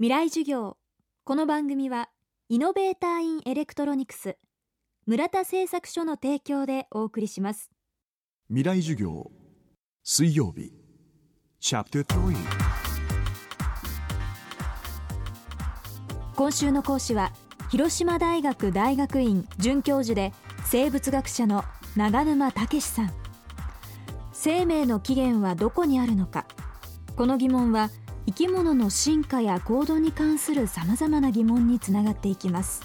未来授業。この番組はイノベーターインエレクトロニクス村田製作所の提供でお送りします。未来授業。水曜日。チャプター今週の講師は広島大学大学院准教授で生物学者の長沼武さん。生命の起源はどこにあるのか。この疑問は生き物の進化や行動に関するさまざまな疑問につながっていきます。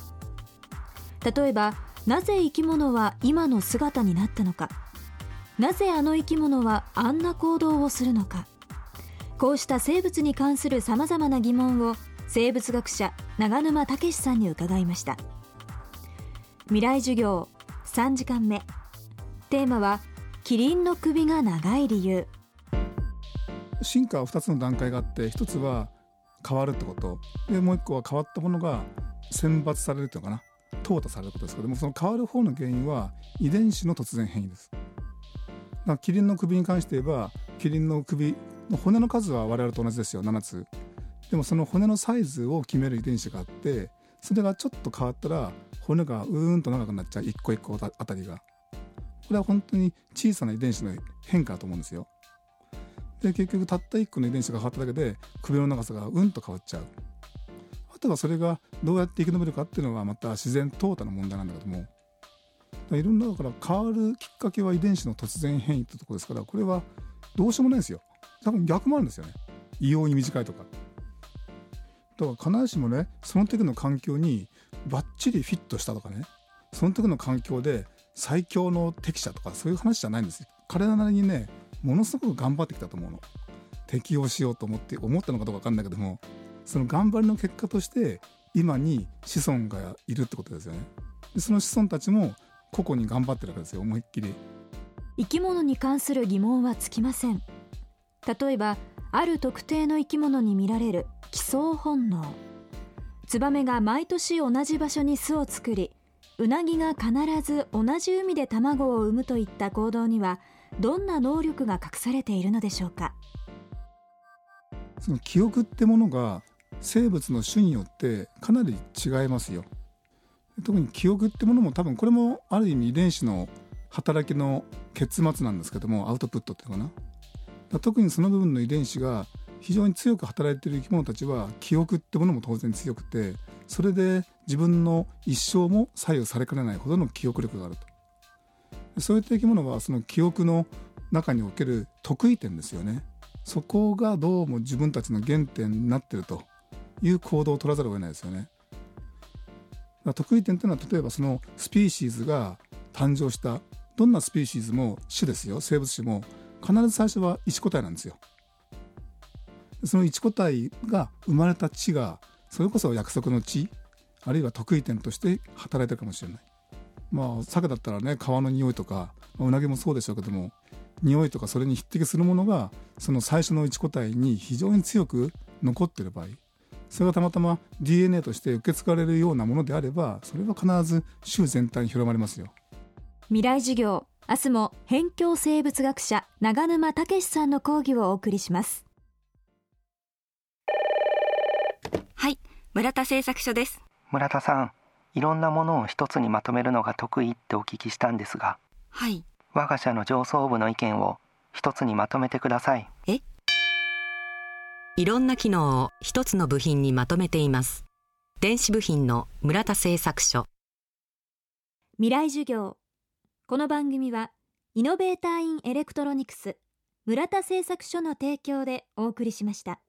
例えばなぜ生き物は今の姿になったのか。なぜあの生き物はあんな行動をするのか。こうした生物に関するさまざまな疑問を生物学者長沼武さんに伺いました。未来授業3時間目。テーマはキリンの首が長い理由。進化は2つの段階があって1つは変わるってこと。でもう1個は変わったものが選抜されるっていうのかな。淘汰されることですけどもその変わる方の原因は遺伝子の突然変異です。だからキリンの首に関して言えばキリンの首の骨の数は我々と同じですよ。7つ。でもその骨のサイズを決める遺伝子があってそれがちょっと変わったら骨がうーんと長くなっちゃう。一個一個あたりが。これは本当に小さな遺伝子の変化だと思うんですよ。で結局たった1個の遺伝子が変わっただけで首の長さがうんと変わっちゃう。あとはそれがどうやって生き延びるかっていうのがまた自然淘汰の問題なんだけども。いろんなだから変わるきっかけは遺伝子の突然変異ってとこですからこれはどうしようもないですよ。多分逆もあるんですよね。異様に短いとか。だから必ずしもねその時の環境にバッチリフィットしたとかねその時の環境で最強の適者とかそういう話じゃないんですよ。彼らなりにねものすごく頑張ってきたと思うの。適応しようと思って思ったのかどうか分かんないけどもその頑張りの結果として今に子孫がいるってことですよね。でその子孫たちも個々に頑張ってるわけですよ思いっきり。生き物に関する疑問は尽きません。例えばある特定の生き物に見られる帰巣本能。ツバメが毎年同じ場所に巣を作りウナギが必ず同じ海で卵を産むといった行動にはどんな能力が隠されているのでしょうか？その記憶ってものが生物の種によってかなり違いますよ。特に記憶ってものも多分これもある意味遺伝子の働きの結末なんですけどもアウトプットっていうのかな。特にその部分の遺伝子が非常に強く働いている生き物たちは記憶ってものも当然強くてそれで自分の一生も左右されかねないほどの記憶力があると。そういった生き物はその記憶の中における得意点ですよね。そこがどうも自分たちの原点になっていると。いう行動を取らざるを得ないですよね。得意点というのは例えばそのスピーシーズが誕生したどんなスピーシーズも種ですよ。生物種も必ず最初は一個体なんですよ。その一個体が生まれた地がそれこそ約束の地あるいは得意点として働いてるかもしれない。まあ鮭だったらね皮の匂いとか、まあ、うなぎもそうでしょうけども匂いとかそれに匹敵するものがその最初の一個体に非常に強く残っている場合それがたまたま DNA として受け継がれるようなものであればそれは必ず種全体に広まりますよ。未来授業明日も辺境生物学者長沼武さんの講義をお送りします。はい村田製作所です。村田さんいろんなものを一つにまとめるのが得意ってお聞きしたんですがはい。我が社の上層部の意見を一つにまとめてください。え？いろんな機能を一つの部品にまとめています。電子部品の村田製作所。未来授業。この番組はイノベーターインエレクトロニクス村田製作所の提供でお送りしました